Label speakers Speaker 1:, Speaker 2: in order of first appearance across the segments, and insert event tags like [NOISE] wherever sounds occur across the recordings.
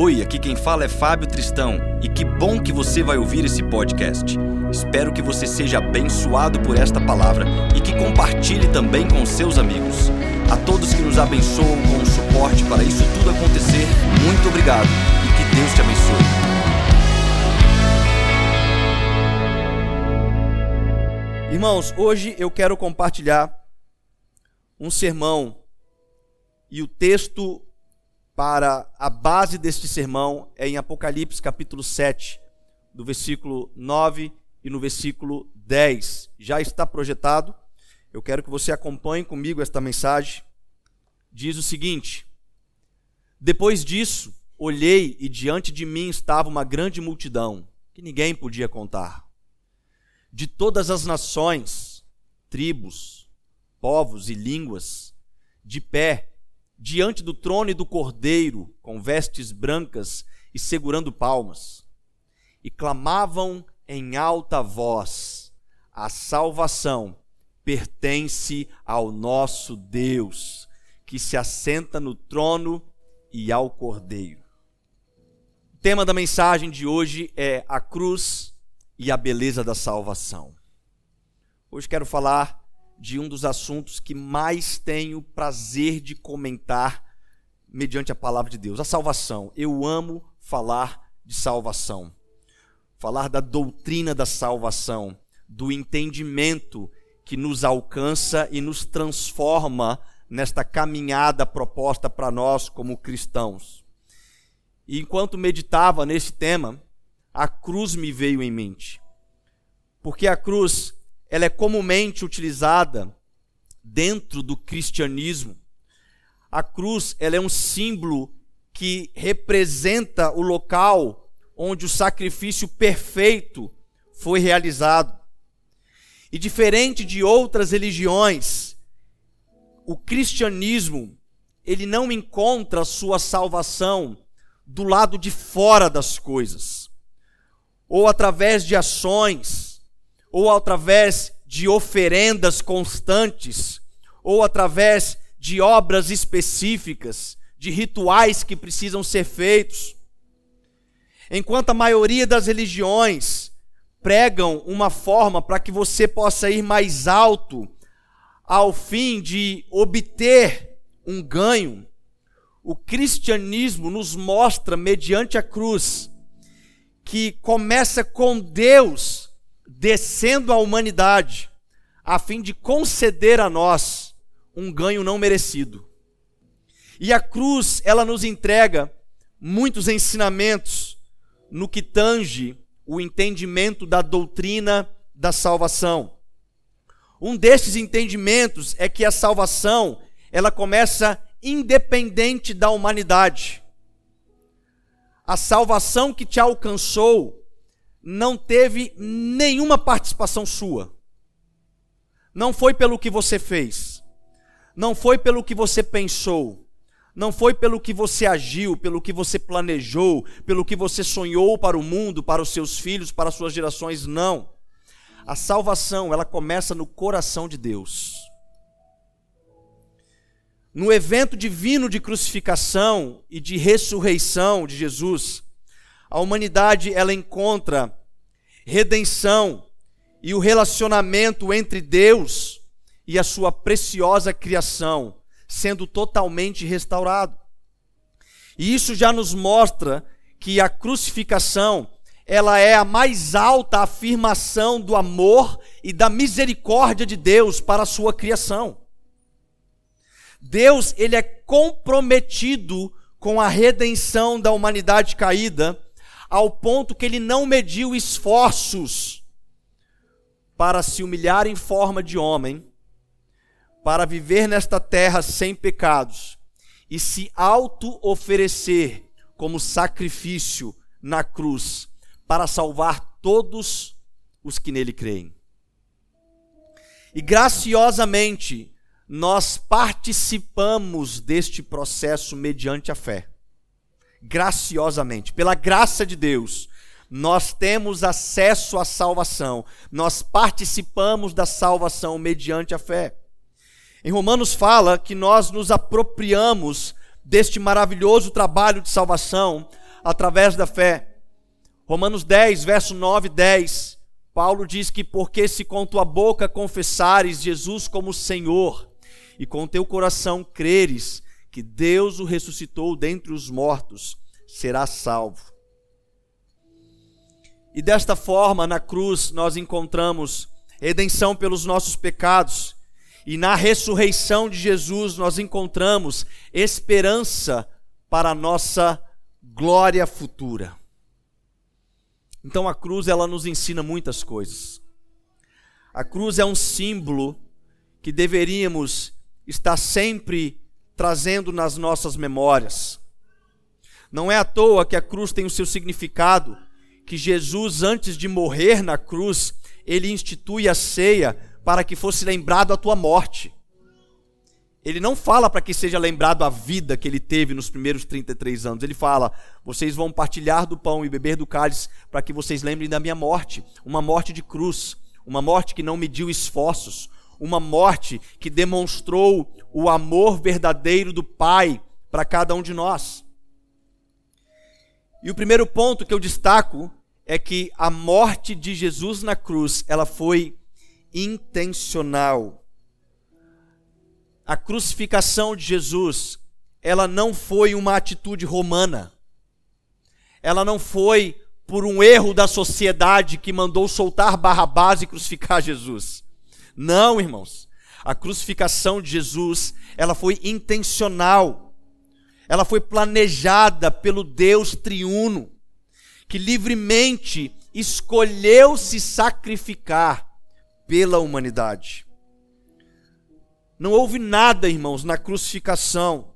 Speaker 1: Oi, aqui quem fala é Fábio Tristão e que bom que você vai ouvir esse podcast. Espero que você seja abençoado por esta palavra e que compartilhe também com seus amigos. A todos que nos abençoam com o suporte para isso tudo acontecer, muito obrigado e que Deus te abençoe.
Speaker 2: Irmãos, hoje eu quero compartilhar um sermão e o texto para a base deste sermão é em Apocalipse capítulo 7, do versículo 9 e no versículo 10. Já está projetado. Eu quero que você acompanhe comigo esta mensagem. Diz o seguinte: Depois disso, olhei e diante de mim estava uma grande multidão, que ninguém podia contar, de todas as nações, tribos, povos e línguas, de pé diante do trono e do cordeiro, com vestes brancas e segurando palmas, e clamavam em alta voz: A salvação pertence ao nosso Deus, que se assenta no trono e ao cordeiro. O tema da mensagem de hoje é a cruz e a beleza da salvação. Hoje quero falar de um dos assuntos que mais tenho prazer de comentar mediante a palavra de Deus, a salvação. Eu amo falar de salvação. Falar da doutrina da salvação, do entendimento que nos alcança e nos transforma nesta caminhada proposta para nós como cristãos. E enquanto meditava nesse tema, a cruz me veio em mente. Porque a cruz ela é comumente utilizada dentro do cristianismo. A cruz ela é um símbolo que representa o local onde o sacrifício perfeito foi realizado. E diferente de outras religiões, o cristianismo ele não encontra sua salvação do lado de fora das coisas, ou através de ações, ou através de oferendas constantes, ou através de obras específicas, de rituais que precisam ser feitos. Enquanto a maioria das religiões pregam uma forma para que você possa ir mais alto ao fim de obter um ganho, o cristianismo nos mostra, mediante a cruz, que começa com Deus descendo à humanidade, a fim de conceder a nós um ganho não merecido. E a cruz, ela nos entrega muitos ensinamentos no que tange o entendimento da doutrina da salvação. Um desses entendimentos é que a salvação, ela começa independente da humanidade. A salvação que te alcançou não teve nenhuma participação sua. Não foi pelo que você fez. Não foi pelo que você pensou. Não foi pelo que você agiu, pelo que você planejou, pelo que você sonhou para o mundo, para os seus filhos, para as suas gerações, não. A salvação, ela começa no coração de Deus. No evento divino de crucificação e de ressurreição de Jesus, a humanidade ela encontra redenção e o relacionamento entre Deus e a sua preciosa criação sendo totalmente restaurado. E isso já nos mostra que a crucificação, ela é a mais alta afirmação do amor e da misericórdia de Deus para a sua criação. Deus, ele é comprometido com a redenção da humanidade caída ao ponto que ele não mediu esforços para se humilhar em forma de homem, para viver nesta terra sem pecados e se auto-oferecer como sacrifício na cruz para salvar todos os que nele creem. E graciosamente, nós participamos deste processo mediante a fé graciosamente, pela graça de Deus, nós temos acesso à salvação, nós participamos da salvação mediante a fé. Em Romanos fala que nós nos apropriamos deste maravilhoso trabalho de salvação através da fé. Romanos 10, verso 9 e 10. Paulo diz que porque se com tua boca confessares Jesus como Senhor e com teu coração creres que Deus o ressuscitou dentre os mortos, serás salvo. E desta forma, na cruz, nós encontramos redenção pelos nossos pecados, e na ressurreição de Jesus, nós encontramos esperança para a nossa glória futura. Então a cruz ela nos ensina muitas coisas. A cruz é um símbolo que deveríamos estar sempre trazendo nas nossas memórias. Não é à toa que a cruz tem o seu significado, que Jesus antes de morrer na cruz, ele institui a ceia para que fosse lembrado a tua morte. Ele não fala para que seja lembrado a vida que ele teve nos primeiros 33 anos. Ele fala: vocês vão partilhar do pão e beber do cálice para que vocês lembrem da minha morte. Uma morte de cruz, uma morte que não mediu esforços, uma morte que demonstrou o amor verdadeiro do Pai para cada um de nós. E o primeiro ponto que eu destaco é que a morte de Jesus na cruz, ela foi intencional. A crucificação de Jesus, ela não foi uma atitude romana. Ela não foi por um erro da sociedade que mandou soltar Barrabás e crucificar Jesus. Não, irmãos. A crucificação de Jesus, ela foi intencional. Ela foi planejada pelo Deus triuno, que livremente escolheu se sacrificar pela humanidade. Não houve nada, irmãos, na crucificação.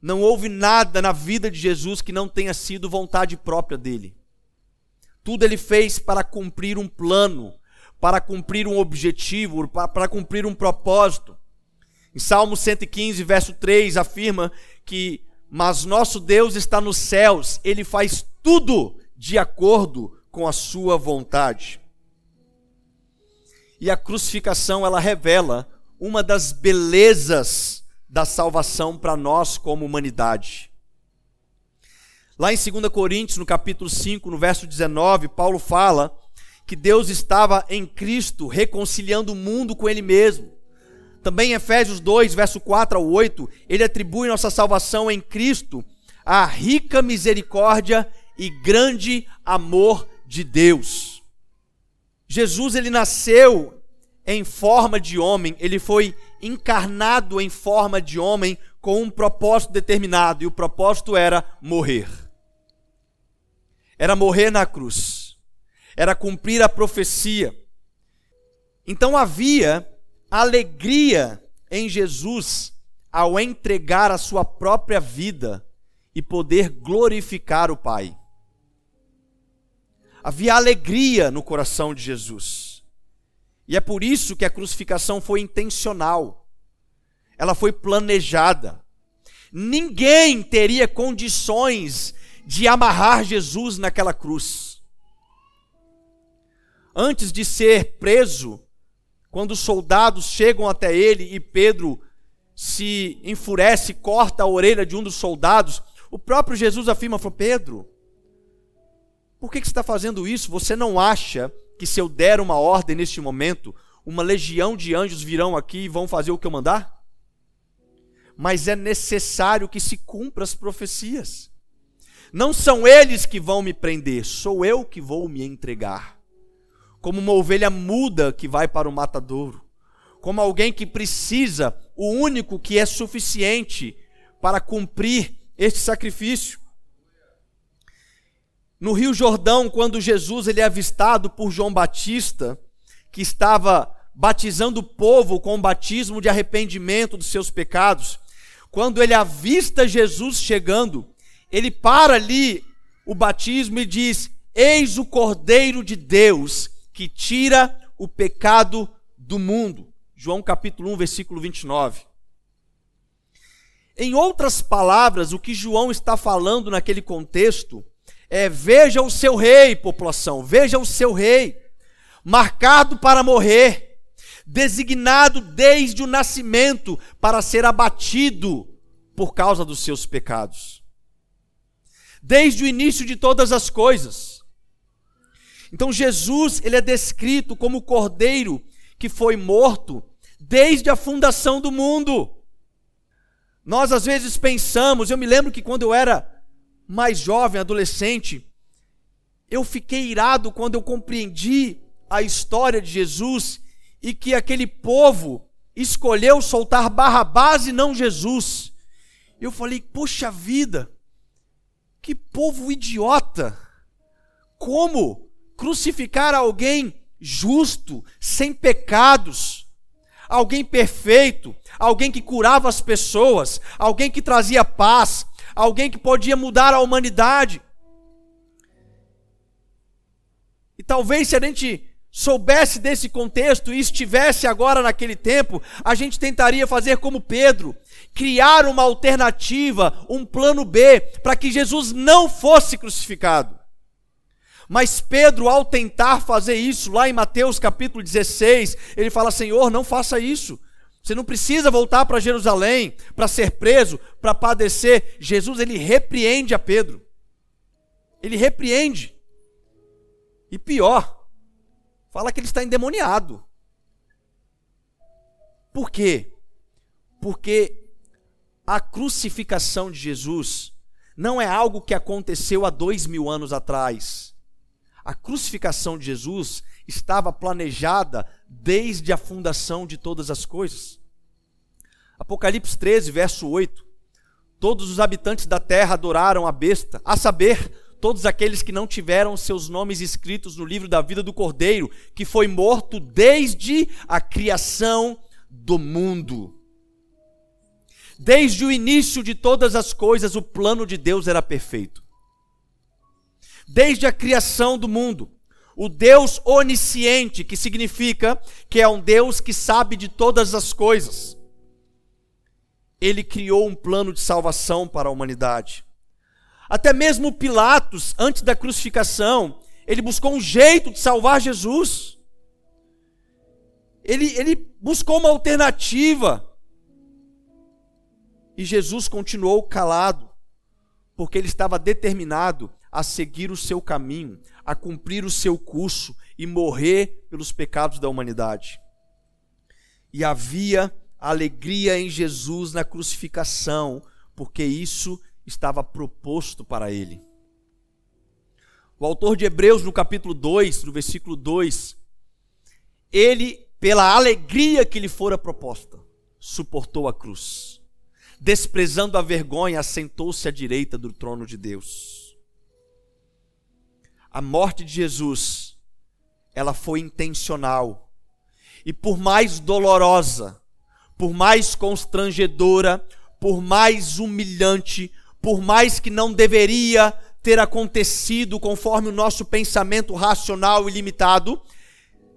Speaker 2: Não houve nada na vida de Jesus que não tenha sido vontade própria dele. Tudo ele fez para cumprir um plano, para cumprir um objetivo, para, cumprir um propósito. Em Salmo 115, verso 3, afirma que: Mas nosso Deus está nos céus, ele faz tudo de acordo com a sua vontade. E a crucificação, ela revela uma das belezas da salvação para nós como humanidade. Lá em 2 Coríntios, no capítulo 5, no verso 19, Paulo fala que Deus estava em Cristo reconciliando o mundo com Ele mesmo. Também em Efésios 2, verso 4 ao 8, ele atribui nossa salvação em Cristo à rica misericórdia e grande amor de Deus. Jesus ele nasceu em forma de homem, ele foi encarnado em forma de homem com um propósito determinado, e o propósito era morrer. Era morrer na cruz era cumprir a profecia. Então havia alegria em Jesus ao entregar a sua própria vida e poder glorificar o Pai. Havia alegria no coração de Jesus. E é por isso que a crucificação foi intencional. Ela foi planejada. Ninguém teria condições de amarrar Jesus naquela cruz antes de ser preso, quando os soldados chegam até ele e Pedro se enfurece, corta a orelha de um dos soldados, o próprio Jesus afirma: falou, Pedro, por que, que você está fazendo isso? Você não acha que se eu der uma ordem neste momento, uma legião de anjos virão aqui e vão fazer o que eu mandar? Mas é necessário que se cumpra as profecias. Não são eles que vão me prender, sou eu que vou me entregar como uma ovelha muda que vai para o matadouro, como alguém que precisa, o único que é suficiente para cumprir este sacrifício. No Rio Jordão, quando Jesus ele é avistado por João Batista, que estava batizando o povo com o batismo de arrependimento dos seus pecados, quando ele avista Jesus chegando, ele para ali o batismo e diz: Eis o Cordeiro de Deus que tira o pecado do mundo. João capítulo 1, versículo 29. Em outras palavras, o que João está falando naquele contexto é: veja o seu rei, população, veja o seu rei, marcado para morrer, designado desde o nascimento para ser abatido por causa dos seus pecados. desde o início de todas as coisas. Então Jesus, ele é descrito como o cordeiro que foi morto desde a fundação do mundo. Nós às vezes pensamos, eu me lembro que quando eu era mais jovem, adolescente, eu fiquei irado quando eu compreendi a história de Jesus e que aquele povo escolheu soltar Barrabás e não Jesus. Eu falei, puxa vida, que povo idiota! Como crucificar alguém justo, sem pecados, alguém perfeito, alguém que curava as pessoas, alguém que trazia paz, alguém que podia mudar a humanidade. E talvez se a gente soubesse desse contexto e estivesse agora naquele tempo, a gente tentaria fazer como Pedro, criar uma alternativa, um plano B, para que Jesus não fosse crucificado. Mas Pedro, ao tentar fazer isso, lá em Mateus capítulo 16, ele fala: Senhor, não faça isso. Você não precisa voltar para Jerusalém para ser preso, para padecer. Jesus, ele repreende a Pedro. Ele repreende. E pior, fala que ele está endemoniado. Por quê? Porque a crucificação de Jesus não é algo que aconteceu há dois mil anos atrás. A crucificação de Jesus estava planejada desde a fundação de todas as coisas. Apocalipse 13, verso 8. Todos os habitantes da terra adoraram a besta, a saber, todos aqueles que não tiveram seus nomes escritos no livro da vida do Cordeiro, que foi morto desde a criação do mundo. Desde o início de todas as coisas, o plano de Deus era perfeito. Desde a criação do mundo, o Deus onisciente, que significa que é um Deus que sabe de todas as coisas, ele criou um plano de salvação para a humanidade. Até mesmo Pilatos, antes da crucificação, ele buscou um jeito de salvar Jesus. Ele, ele buscou uma alternativa. E Jesus continuou calado, porque ele estava determinado a seguir o seu caminho, a cumprir o seu curso e morrer pelos pecados da humanidade. E havia alegria em Jesus na crucificação, porque isso estava proposto para ele. O autor de Hebreus, no capítulo 2, no versículo 2, ele, pela alegria que lhe fora proposta, suportou a cruz. Desprezando a vergonha, assentou-se à direita do trono de Deus. A morte de Jesus, ela foi intencional. E por mais dolorosa, por mais constrangedora, por mais humilhante, por mais que não deveria ter acontecido conforme o nosso pensamento racional e limitado,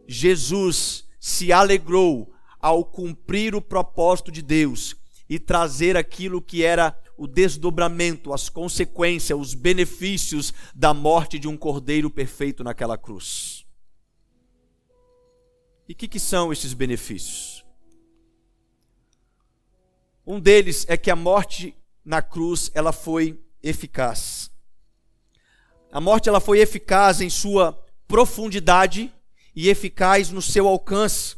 Speaker 2: Jesus se alegrou ao cumprir o propósito de Deus e trazer aquilo que era o desdobramento, as consequências, os benefícios da morte de um cordeiro perfeito naquela cruz. E o que, que são esses benefícios? Um deles é que a morte na cruz ela foi eficaz. A morte ela foi eficaz em sua profundidade e eficaz no seu alcance.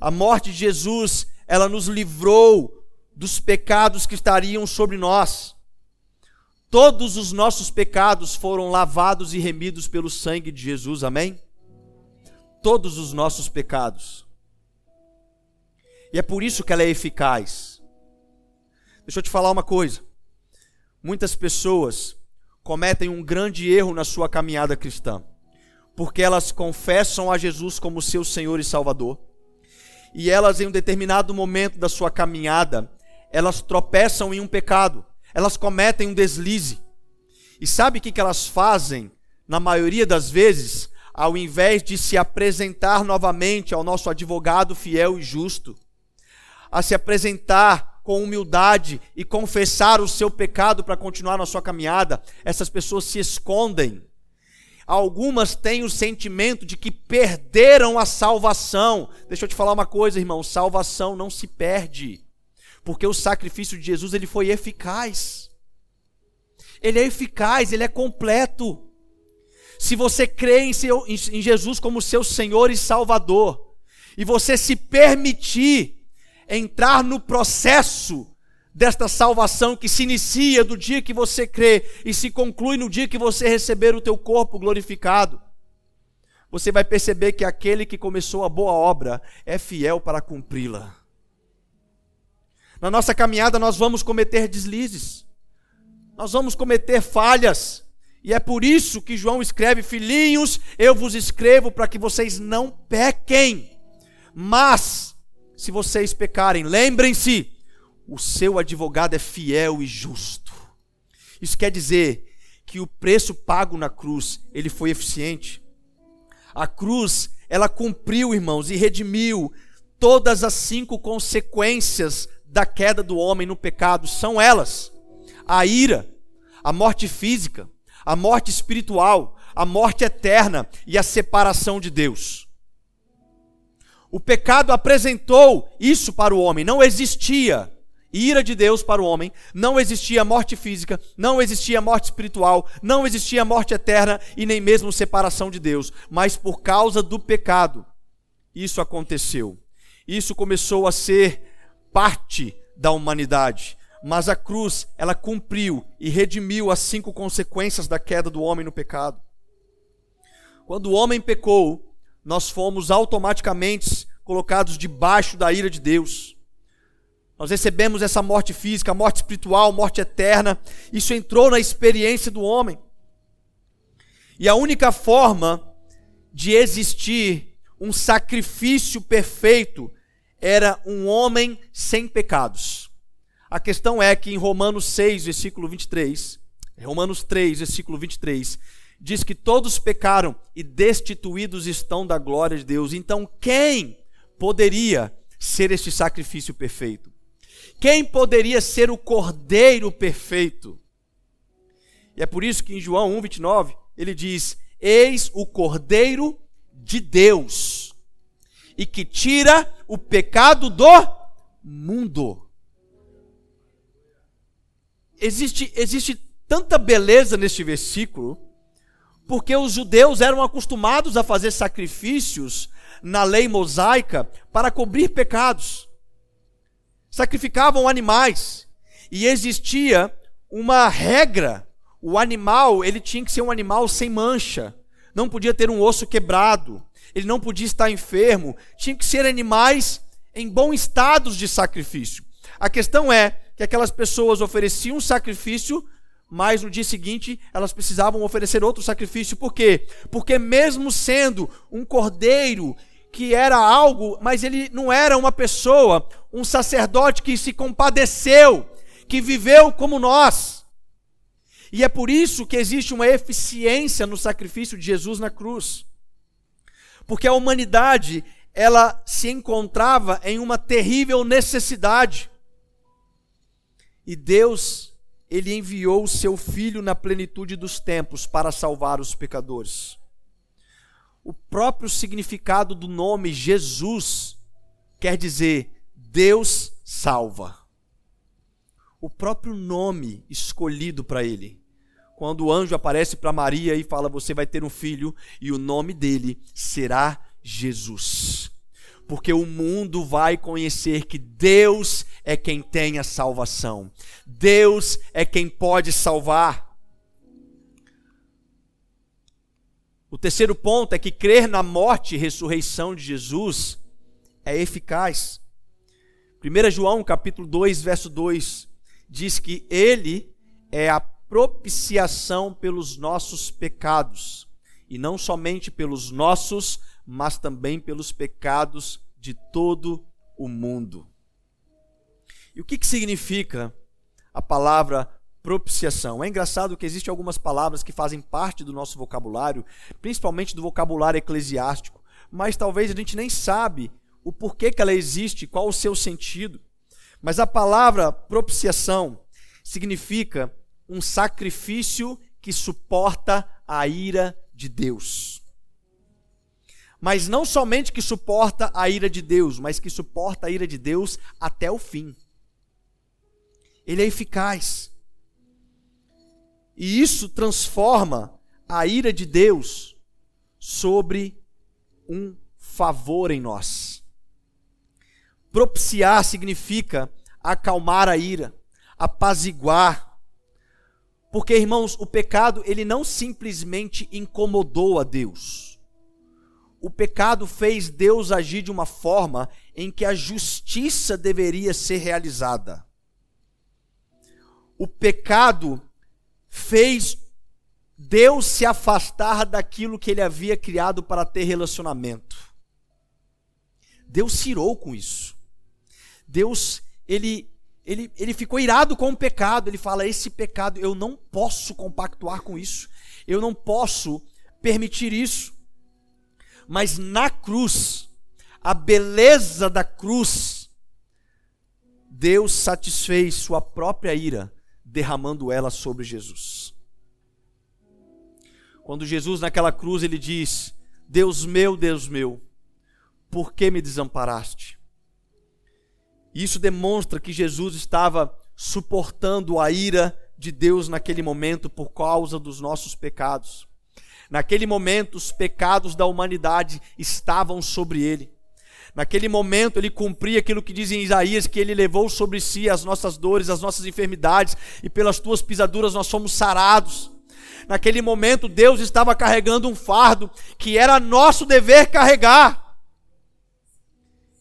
Speaker 2: A morte de Jesus, ela nos livrou dos pecados que estariam sobre nós. Todos os nossos pecados foram lavados e remidos pelo sangue de Jesus, amém? Todos os nossos pecados. E é por isso que ela é eficaz. Deixa eu te falar uma coisa. Muitas pessoas cometem um grande erro na sua caminhada cristã, porque elas confessam a Jesus como seu Senhor e Salvador, e elas, em um determinado momento da sua caminhada, elas tropeçam em um pecado, elas cometem um deslize. E sabe o que elas fazem, na maioria das vezes? Ao invés de se apresentar novamente ao nosso advogado fiel e justo, a se apresentar com humildade e confessar o seu pecado para continuar na sua caminhada, essas pessoas se escondem. Algumas têm o sentimento de que perderam a salvação. Deixa eu te falar uma coisa, irmão: salvação não se perde, porque o sacrifício de Jesus ele foi eficaz. ele é eficaz, ele é completo. Se você crê em, seu, em, Jesus como seu Senhor e Salvador, e você se permitir entrar no processo desta salvação que se inicia do dia que você crê e se conclui no dia que você receber o teu corpo glorificado, você vai perceber que aquele que começou a boa obra é fiel para cumpri-la. Na nossa caminhada nós vamos cometer deslizes. Nós vamos cometer falhas. E é por isso que João escreve: Filhinhos, eu vos escrevo para que vocês não pequem. Mas, se vocês pecarem, lembrem-se o seu advogado é fiel e justo. Isso quer dizer que o preço pago na cruz, ele foi eficiente. A cruz, ela cumpriu, irmãos, e redimiu todas as cinco consequências da queda do homem no pecado. São elas: a ira, a morte física, a morte espiritual, a morte eterna e a separação de Deus. O pecado apresentou isso para o homem, não existia ira de Deus para o homem, não existia morte física, não existia morte espiritual, não existia morte eterna e nem mesmo separação de Deus, mas por causa do pecado, isso aconteceu. Isso começou a ser parte da humanidade. Mas a cruz, ela cumpriu e redimiu as cinco consequências da queda do homem no pecado. Quando o homem pecou, nós fomos automaticamente colocados debaixo da ira de Deus. Nós recebemos essa morte física, morte espiritual, morte eterna. Isso entrou na experiência do homem. E a única forma de existir um sacrifício perfeito era um homem sem pecados. A questão é que em Romanos 6, versículo 23, Romanos 3, versículo 23, diz que todos pecaram e destituídos estão da glória de Deus. Então, quem poderia ser este sacrifício perfeito? Quem poderia ser o cordeiro perfeito? E é por isso que em João 1,29 ele diz: Eis o cordeiro de Deus, e que tira o pecado do mundo. Existe, existe tanta beleza neste versículo, porque os judeus eram acostumados a fazer sacrifícios na lei mosaica para cobrir pecados sacrificavam animais e existia uma regra. O animal, ele tinha que ser um animal sem mancha. Não podia ter um osso quebrado. Ele não podia estar enfermo. Tinha que ser animais em bom estado de sacrifício. A questão é que aquelas pessoas ofereciam sacrifício, mas no dia seguinte elas precisavam oferecer outro sacrifício. Por quê? Porque mesmo sendo um cordeiro que era algo, mas ele não era uma pessoa, um sacerdote que se compadeceu, que viveu como nós. E é por isso que existe uma eficiência no sacrifício de Jesus na cruz. Porque a humanidade, ela se encontrava em uma terrível necessidade. E Deus, ele enviou o seu filho na plenitude dos tempos para salvar os pecadores. O próprio significado do nome Jesus quer dizer Deus salva. O próprio nome escolhido para ele. Quando o anjo aparece para Maria e fala: Você vai ter um filho, e o nome dele será Jesus. Porque o mundo vai conhecer que Deus é quem tem a salvação, Deus é quem pode salvar. O terceiro ponto é que crer na morte e ressurreição de Jesus é eficaz. 1 João capítulo 2, verso 2 diz que ele é a propiciação pelos nossos pecados, e não somente pelos nossos, mas também pelos pecados de todo o mundo. E o que, que significa a palavra propiciação. É engraçado que existem algumas palavras que fazem parte do nosso vocabulário, principalmente do vocabulário eclesiástico, mas talvez a gente nem sabe o porquê que ela existe, qual o seu sentido. Mas a palavra propiciação significa um sacrifício que suporta a ira de Deus. Mas não somente que suporta a ira de Deus, mas que suporta a ira de Deus até o fim. Ele é eficaz. E isso transforma a ira de Deus sobre um favor em nós. Propiciar significa acalmar a ira, apaziguar. Porque, irmãos, o pecado, ele não simplesmente incomodou a Deus. O pecado fez Deus agir de uma forma em que a justiça deveria ser realizada. O pecado fez Deus se afastar daquilo que ele havia criado para ter relacionamento. Deus cirou com isso. Deus, ele, ele, ele ficou irado com o pecado. Ele fala: Esse pecado eu não posso compactuar com isso. Eu não posso permitir isso. Mas na cruz, a beleza da cruz, Deus satisfez sua própria ira, derramando ela sobre Jesus. Quando Jesus naquela cruz ele diz: Deus meu, Deus meu, por que me desamparaste? Isso demonstra que Jesus estava suportando a ira de Deus naquele momento por causa dos nossos pecados. Naquele momento, os pecados da humanidade estavam sobre ele. Naquele momento, ele cumpria aquilo que diz em Isaías: que ele levou sobre si as nossas dores, as nossas enfermidades, e pelas tuas pisaduras nós somos sarados. Naquele momento, Deus estava carregando um fardo que era nosso dever carregar.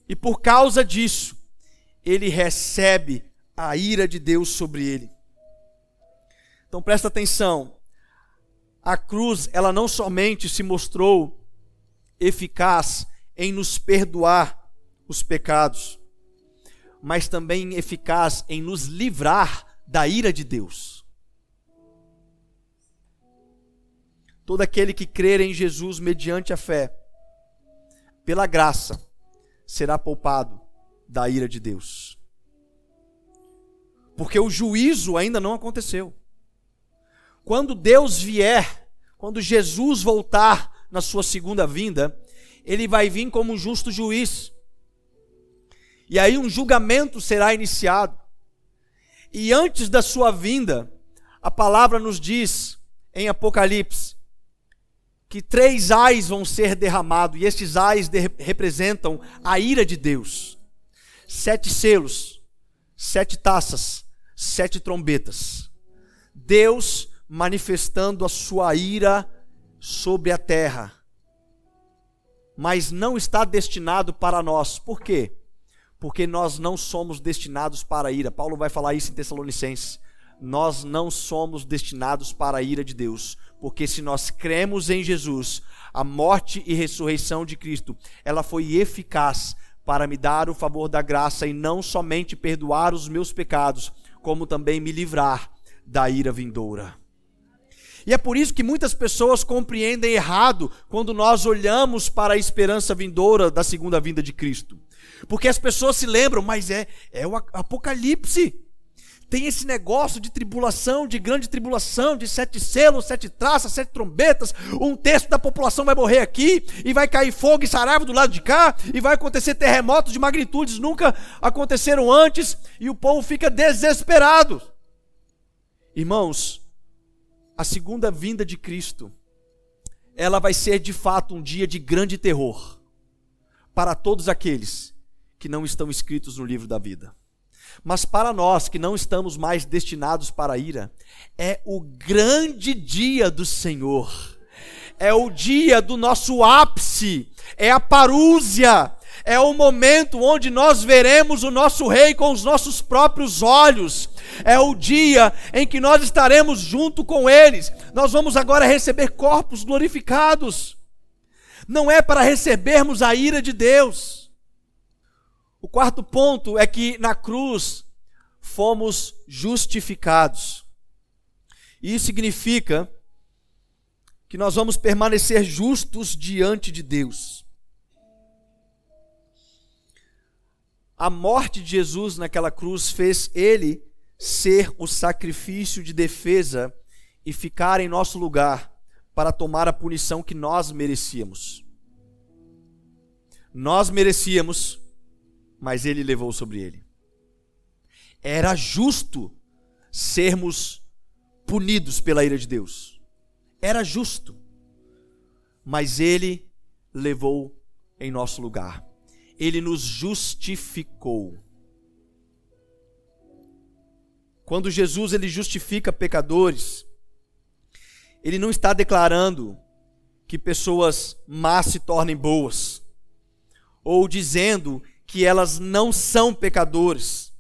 Speaker 2: E por causa disso, ele recebe a ira de Deus sobre ele. Então presta atenção. A cruz, ela não somente se mostrou eficaz em nos perdoar os pecados, mas também eficaz em nos livrar da ira de Deus. todo aquele que crer em Jesus mediante a fé, pela graça, será poupado da ira de Deus. Porque o juízo ainda não aconteceu. Quando Deus vier, quando Jesus voltar na sua segunda vinda, ele vai vir como um justo juiz. E aí um julgamento será iniciado. E antes da sua vinda, a palavra nos diz em Apocalipse que três ais vão ser derramados, e estes ais de, representam a ira de Deus. Sete selos, sete taças, sete trombetas. Deus manifestando a sua ira sobre a terra. Mas não está destinado para nós. Por quê? Porque nós não somos destinados para a ira. Paulo vai falar isso em Tessalonicenses. Nós não somos destinados para a ira de Deus porque se nós cremos em Jesus, a morte e ressurreição de Cristo, ela foi eficaz para me dar o favor da graça e não somente perdoar os meus pecados, como também me livrar da ira vindoura. E é por isso que muitas pessoas compreendem errado quando nós olhamos para a esperança vindoura da segunda vinda de Cristo. Porque as pessoas se lembram, mas é, é o Apocalipse tem esse negócio de tribulação, de grande tribulação, de sete selos, sete traças, sete trombetas. Um terço da população vai morrer aqui, e vai cair fogo e saraiva do lado de cá, e vai acontecer terremotos de magnitudes nunca aconteceram antes, e o povo fica desesperado. Irmãos, a segunda vinda de Cristo, ela vai ser de fato um dia de grande terror para todos aqueles que não estão escritos no livro da vida. Mas para nós que não estamos mais destinados para a ira, é o grande dia do Senhor. É o dia do nosso ápice, é a parúzia, é o momento onde nós veremos o nosso rei com os nossos próprios olhos. É o dia em que nós estaremos junto com eles. Nós vamos agora receber corpos glorificados. Não é para recebermos a ira de Deus o quarto ponto é que na cruz fomos justificados. Isso significa que nós vamos permanecer justos diante de Deus. A morte de Jesus naquela cruz fez ele ser o sacrifício de defesa e ficar em nosso lugar para tomar a punição que nós merecíamos. Nós merecíamos mas ele levou sobre ele. Era justo sermos punidos pela ira de Deus. Era justo. Mas ele levou em nosso lugar. Ele nos justificou. Quando Jesus ele justifica pecadores, ele não está declarando que pessoas más se tornem boas, ou dizendo que elas não são pecadores,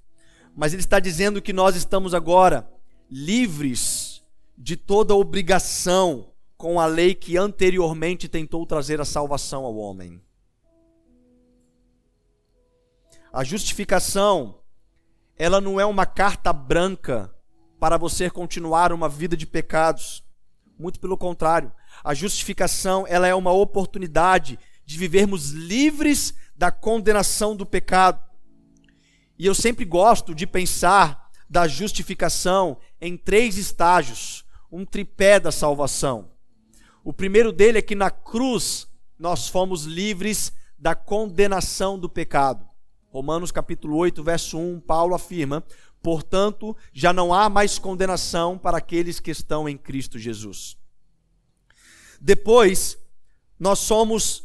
Speaker 2: mas ele está dizendo que nós estamos agora livres de toda obrigação com a lei que anteriormente tentou trazer a salvação ao homem. A justificação, ela não é uma carta branca para você continuar uma vida de pecados. Muito pelo contrário, a justificação, ela é uma oportunidade de vivermos livres da condenação do pecado. E eu sempre gosto de pensar da justificação em três estágios, um tripé da salvação. O primeiro dele é que na cruz nós fomos livres da condenação do pecado. Romanos capítulo 8, verso 1, Paulo afirma: Portanto, já não há mais condenação para aqueles que estão em Cristo Jesus. Depois, nós somos,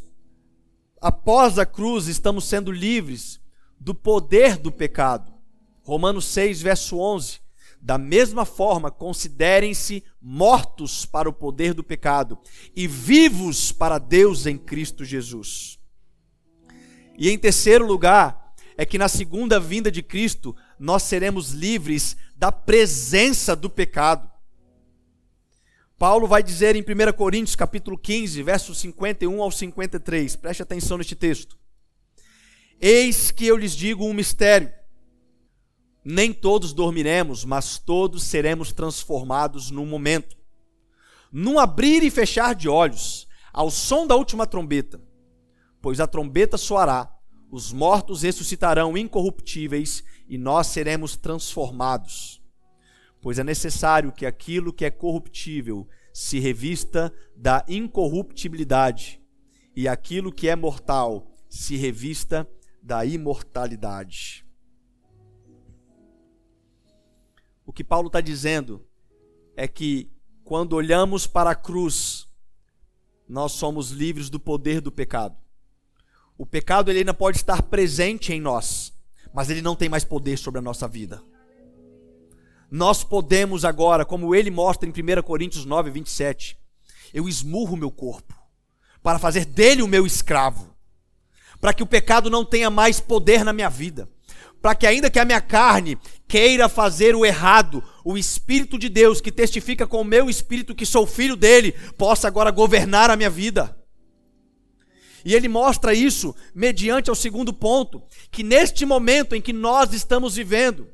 Speaker 2: após a cruz, estamos sendo livres do poder do pecado. Romanos 6, verso 11. Da mesma forma, considerem-se mortos para o poder do pecado e vivos para Deus em Cristo Jesus. E em terceiro lugar, é que na segunda vinda de Cristo nós seremos livres da presença do pecado. Paulo vai dizer em 1 Coríntios capítulo 15, versos 51 ao 53. Preste atenção neste texto. Eis que eu lhes digo um mistério. Nem todos dormiremos, mas todos seremos transformados num momento. Num abrir e fechar de olhos, ao som da última trombeta. Pois a trombeta soará os mortos ressuscitarão incorruptíveis e nós seremos transformados. Pois é necessário que aquilo que é corruptível se revista da incorruptibilidade, e aquilo que é mortal se revista da imortalidade. O que Paulo está dizendo é que quando olhamos para a cruz, nós somos livres do poder do pecado. O pecado ele ainda pode estar presente em nós, mas ele não tem mais poder sobre a nossa vida. Nós podemos agora, como ele mostra em 1 Coríntios 9, 27, eu esmurro meu corpo para fazer dele o meu escravo, para que o pecado não tenha mais poder na minha vida, para que ainda que a minha carne queira fazer o errado, o Espírito de Deus que testifica com o meu espírito que sou filho dele, possa agora governar a minha vida. E ele mostra isso mediante ao segundo ponto, que neste momento em que nós estamos vivendo,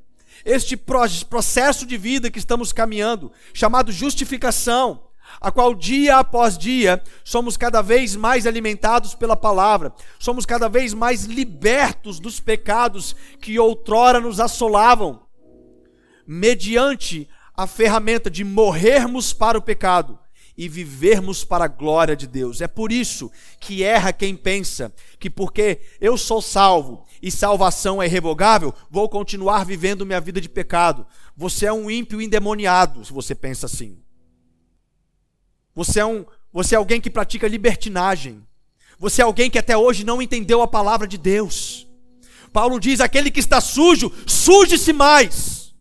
Speaker 2: este processo de vida que estamos caminhando, chamado justificação, a qual dia após dia somos cada vez mais alimentados pela palavra, somos cada vez mais libertos dos pecados que outrora nos assolavam, mediante a ferramenta de morrermos para o pecado e vivermos para a glória de Deus. É por isso que erra quem pensa que porque eu sou salvo e salvação é irrevogável, vou continuar vivendo minha vida de pecado. Você é um ímpio endemoniado, se você pensa assim. Você é um você é alguém que pratica libertinagem. Você é alguém que até hoje não entendeu a palavra de Deus. Paulo diz: aquele que está sujo, suje-se mais.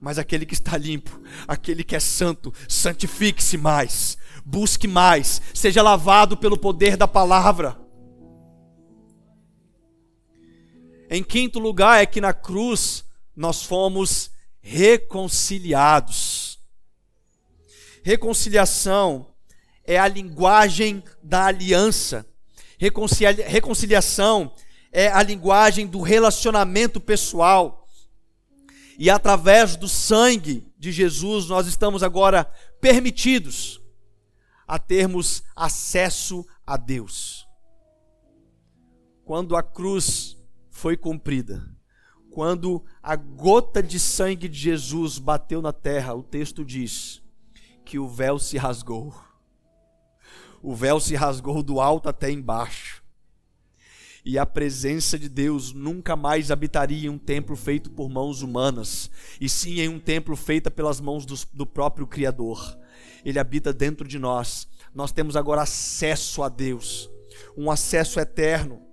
Speaker 2: Mas aquele que está limpo, aquele que é santo, santifique-se mais, busque mais, seja lavado pelo poder da palavra. Em quinto lugar, é que na cruz nós fomos reconciliados. Reconciliação é a linguagem da aliança. Reconcilia reconciliação é a linguagem do relacionamento pessoal. E através do sangue de Jesus, nós estamos agora permitidos a termos acesso a Deus. Quando a cruz foi cumprida, quando a gota de sangue de Jesus bateu na terra, o texto diz que o véu se rasgou. O véu se rasgou do alto até embaixo. e a presença de Deus nunca mais habitaria em um templo feito por mãos humanas, e sim em um templo feito pelas mãos do, do próprio Criador. Ele habita dentro de nós. Nós temos agora acesso a Deus, um acesso eterno,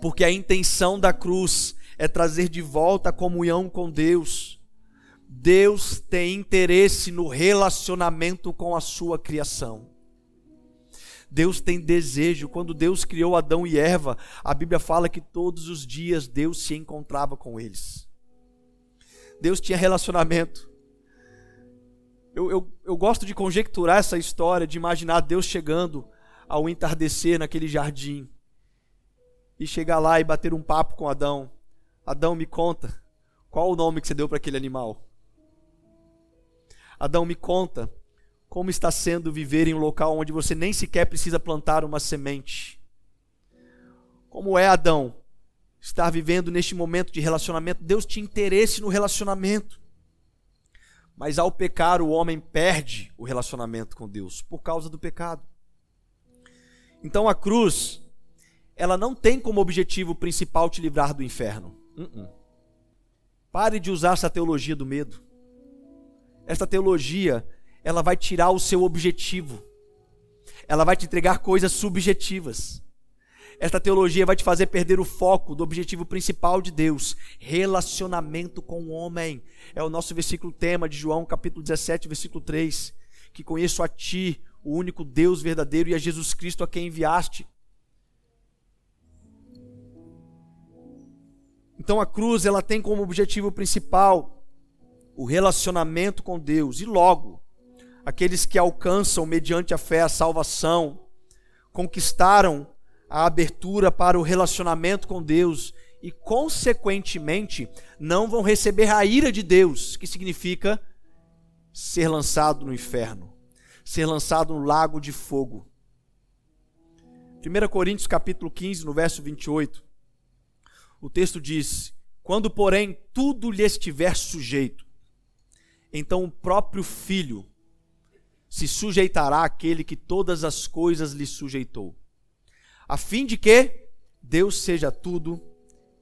Speaker 2: porque a intenção da cruz é trazer de volta a comunhão com Deus. Deus tem interesse no relacionamento com a sua criação. Deus tem desejo. Quando Deus criou Adão e Eva, a Bíblia fala que todos os dias Deus se encontrava com eles. Deus tinha relacionamento. Eu, eu, eu gosto de conjecturar essa história, de imaginar Deus chegando ao entardecer naquele jardim e chegar lá e bater um papo com Adão. Adão, me conta, qual o nome que você deu para aquele animal? Adão, me conta, como está sendo viver em um local onde você nem sequer precisa plantar uma semente? Como é, Adão, estar vivendo neste momento de relacionamento? Deus tinha interesse no relacionamento. Mas ao pecar, o homem perde o relacionamento com Deus por causa do pecado. Então a cruz, ela não tem como objetivo principal te livrar do inferno. Uh -uh. Pare de usar essa teologia do medo. Esta teologia ela vai tirar o seu objetivo. Ela vai te entregar coisas subjetivas. Esta teologia vai te fazer perder o foco do objetivo principal de Deus, relacionamento com o homem. É o nosso versículo tema de João, capítulo 17, versículo 3, que conheço a ti, o único Deus verdadeiro e a Jesus Cristo a quem enviaste. Então a cruz, ela tem como objetivo principal o relacionamento com Deus e logo aqueles que alcançam mediante a fé a salvação, conquistaram a abertura para o relacionamento com Deus e, consequentemente, não vão receber a ira de Deus, que significa ser lançado no inferno, ser lançado no lago de fogo. 1 Coríntios capítulo 15, no verso 28, o texto diz: Quando, porém, tudo lhe estiver sujeito, então o próprio Filho se sujeitará aquele que todas as coisas lhe sujeitou, a fim de que Deus seja tudo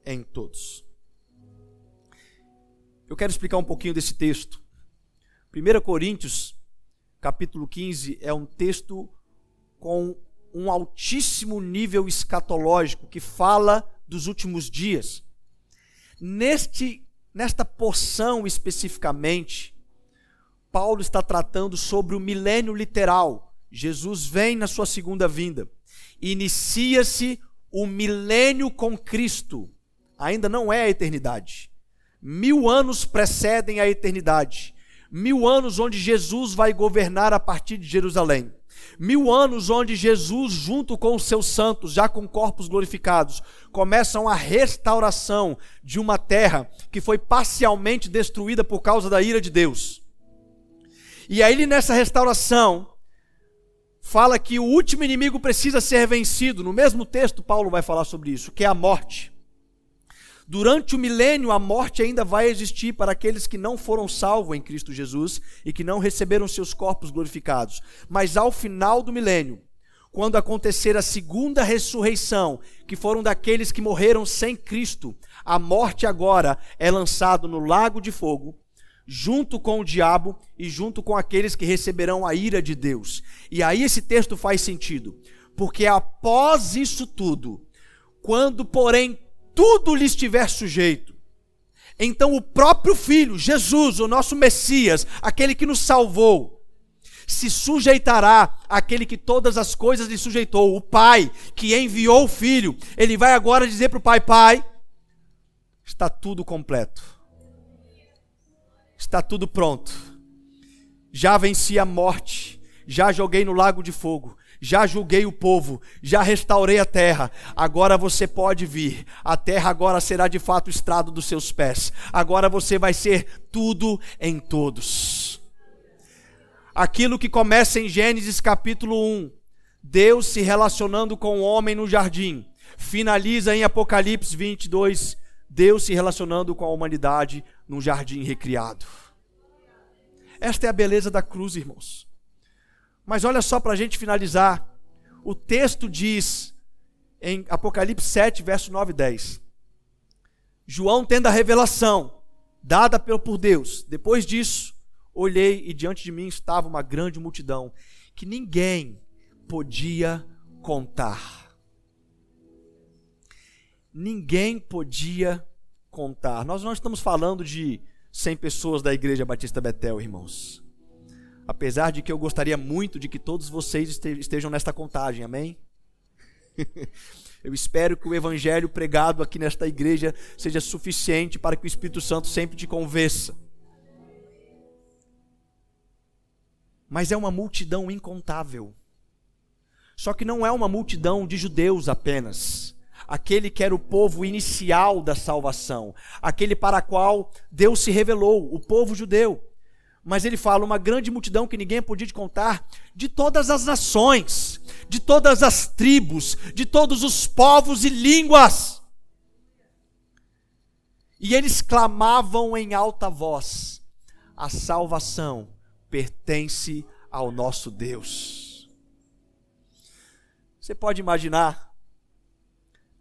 Speaker 2: em todos. Eu quero explicar um pouquinho desse texto. 1 Coríntios, capítulo 15, é um texto com um altíssimo nível escatológico que fala dos últimos dias. Neste nesta porção especificamente, Paulo está tratando sobre o milênio literal. Jesus vem na sua segunda vinda. Inicia-se o milênio com Cristo. Ainda não é a eternidade. Mil anos precedem a eternidade. Mil anos onde Jesus vai governar a partir de Jerusalém. Mil anos onde Jesus, junto com os seus santos, já com corpos glorificados, começam a restauração de uma terra que foi parcialmente destruída por causa da ira de Deus. E aí, nessa restauração, fala que o último inimigo precisa ser vencido. No mesmo texto, Paulo vai falar sobre isso, que é a morte. Durante o milênio, a morte ainda vai existir para aqueles que não foram salvos em Cristo Jesus e que não receberam seus corpos glorificados. Mas ao final do milênio, quando acontecer a segunda ressurreição, que foram daqueles que morreram sem Cristo, a morte agora é lançado no lago de fogo junto com o diabo e junto com aqueles que receberão a ira de Deus. E aí esse texto faz sentido, porque após isso tudo, quando porém tudo lhe estiver sujeito, então o próprio Filho, Jesus, o nosso Messias, aquele que nos salvou, se sujeitará àquele que todas as coisas lhe sujeitou, o Pai que enviou o Filho. Ele vai agora dizer para o Pai: Pai, está tudo completo está tudo pronto. Já venci a morte, já joguei no lago de fogo, já julguei o povo, já restaurei a terra. Agora você pode vir. A terra agora será de fato o estrado dos seus pés. Agora você vai ser tudo em todos. Aquilo que começa em Gênesis capítulo 1, Deus se relacionando com o homem no jardim, finaliza em Apocalipse 22, Deus se relacionando com a humanidade num jardim recriado. Esta é a beleza da cruz, irmãos. Mas olha só para a gente finalizar. O texto diz em Apocalipse 7, verso 9 e 10. João tendo a revelação dada por Deus. Depois disso, olhei e diante de mim estava uma grande multidão que ninguém podia contar. Ninguém podia contar. Nós não estamos falando de 100 pessoas da Igreja Batista Betel, irmãos. Apesar de que eu gostaria muito de que todos vocês estejam nesta contagem, amém? [LAUGHS] Eu espero que o evangelho pregado aqui nesta igreja seja suficiente para que o Espírito Santo sempre te convença. Mas é uma multidão incontável. Só que não é uma multidão de judeus apenas. Aquele que era o povo inicial da salvação, aquele para qual Deus se revelou, o povo judeu mas ele fala uma grande multidão que ninguém podia contar, de todas as nações, de todas as tribos, de todos os povos e línguas. E eles clamavam em alta voz: a salvação pertence ao nosso Deus. Você pode imaginar,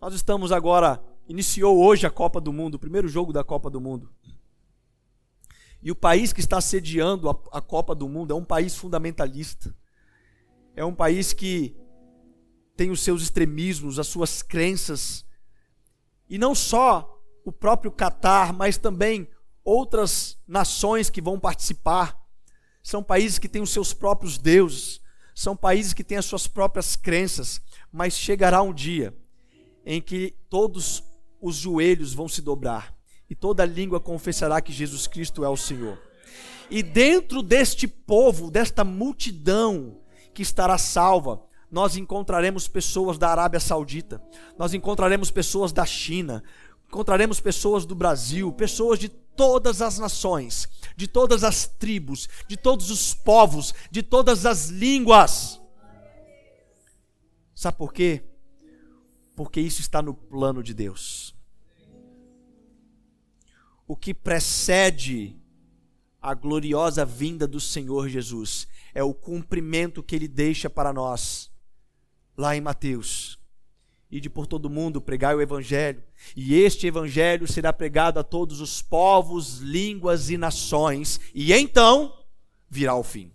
Speaker 2: nós estamos agora, iniciou hoje a Copa do Mundo, o primeiro jogo da Copa do Mundo. E o país que está sediando a, a Copa do Mundo é um país fundamentalista. É um país que tem os seus extremismos, as suas crenças. E não só o próprio Catar, mas também outras nações que vão participar. São países que têm os seus próprios deuses, são países que têm as suas próprias crenças, mas chegará um dia em que todos os joelhos vão se dobrar e toda língua confessará que Jesus Cristo é o Senhor. E dentro deste povo, desta multidão que estará salva, nós encontraremos pessoas da Arábia Saudita, nós encontraremos pessoas da China, encontraremos pessoas do Brasil, pessoas de todas as nações, de todas as tribos, de todos os povos, de todas as línguas. Sabe por quê? Porque isso está no plano de Deus o que precede a gloriosa vinda do Senhor Jesus. É o cumprimento que ele deixa para nós, lá em Mateus. E de por todo mundo pregar o Evangelho, e este Evangelho será pregado a todos os povos, línguas e nações, e então virá o fim.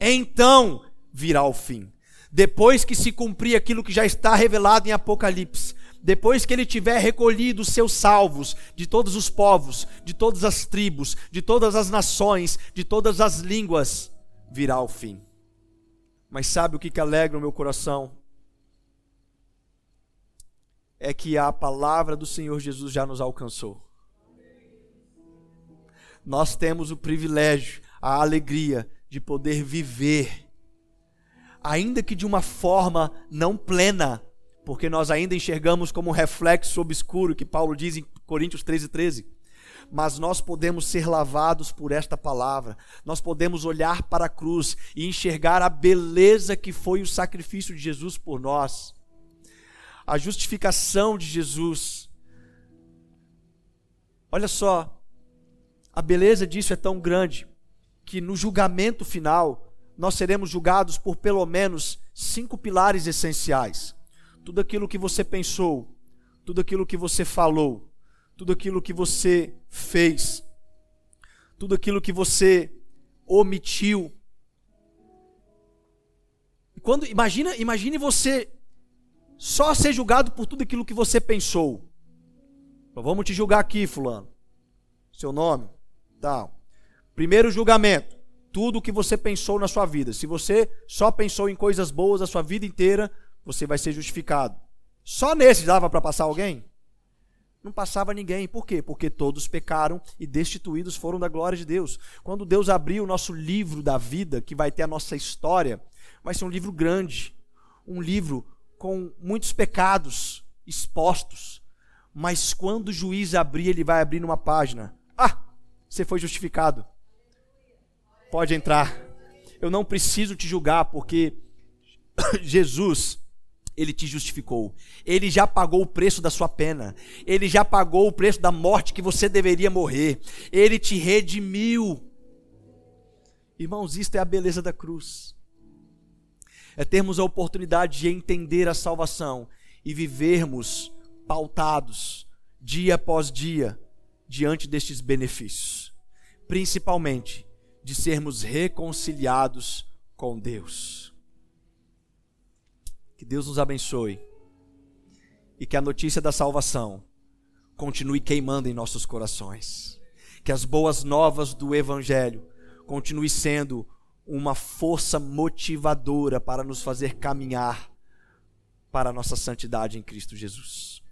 Speaker 2: Então virá o fim. Depois que se cumprir aquilo que já está revelado em Apocalipse, depois que ele tiver recolhido os seus salvos de todos os povos, de todas as tribos, de todas as nações, de todas as línguas, virá o fim. Mas sabe o que, que alegra o meu coração? É que a palavra do Senhor Jesus já nos alcançou. Nós temos o privilégio, a alegria de poder viver, ainda que de uma forma não plena, porque nós ainda enxergamos como um reflexo obscuro que Paulo diz em Coríntios 13, 13. Mas nós podemos ser lavados por esta palavra, nós podemos olhar para a cruz e enxergar a beleza que foi o sacrifício de Jesus por nós, a justificação de Jesus. Olha só, a beleza disso é tão grande que no julgamento final nós seremos julgados por pelo menos cinco pilares essenciais tudo aquilo que você pensou, tudo aquilo que você falou, tudo aquilo que você fez, tudo aquilo que você omitiu. Quando imagina, imagine você só ser julgado por tudo aquilo que você pensou. Vamos te julgar aqui, fulano. Seu nome, tal. Primeiro julgamento, tudo o que você pensou na sua vida. Se você só pensou em coisas boas a sua vida inteira, você vai ser justificado. Só nesse dava para passar alguém? Não passava ninguém. Por quê? Porque todos pecaram e destituídos foram da glória de Deus. Quando Deus abrir o nosso livro da vida, que vai ter a nossa história, vai ser um livro grande, um livro com muitos pecados expostos. Mas quando o juiz abrir, ele vai abrir numa página. Ah, você foi justificado. Pode entrar. Eu não preciso te julgar, porque [COUGHS] Jesus ele te justificou. Ele já pagou o preço da sua pena. Ele já pagou o preço da morte que você deveria morrer. Ele te redimiu. Irmãos, isto é a beleza da cruz. é termos a oportunidade de entender a salvação e vivermos pautados, dia após dia, diante destes benefícios, principalmente de sermos reconciliados com Deus. Que Deus nos abençoe e que a notícia da salvação continue queimando em nossos corações. Que as boas novas do Evangelho continue sendo uma força motivadora para nos fazer caminhar para a nossa santidade em Cristo Jesus.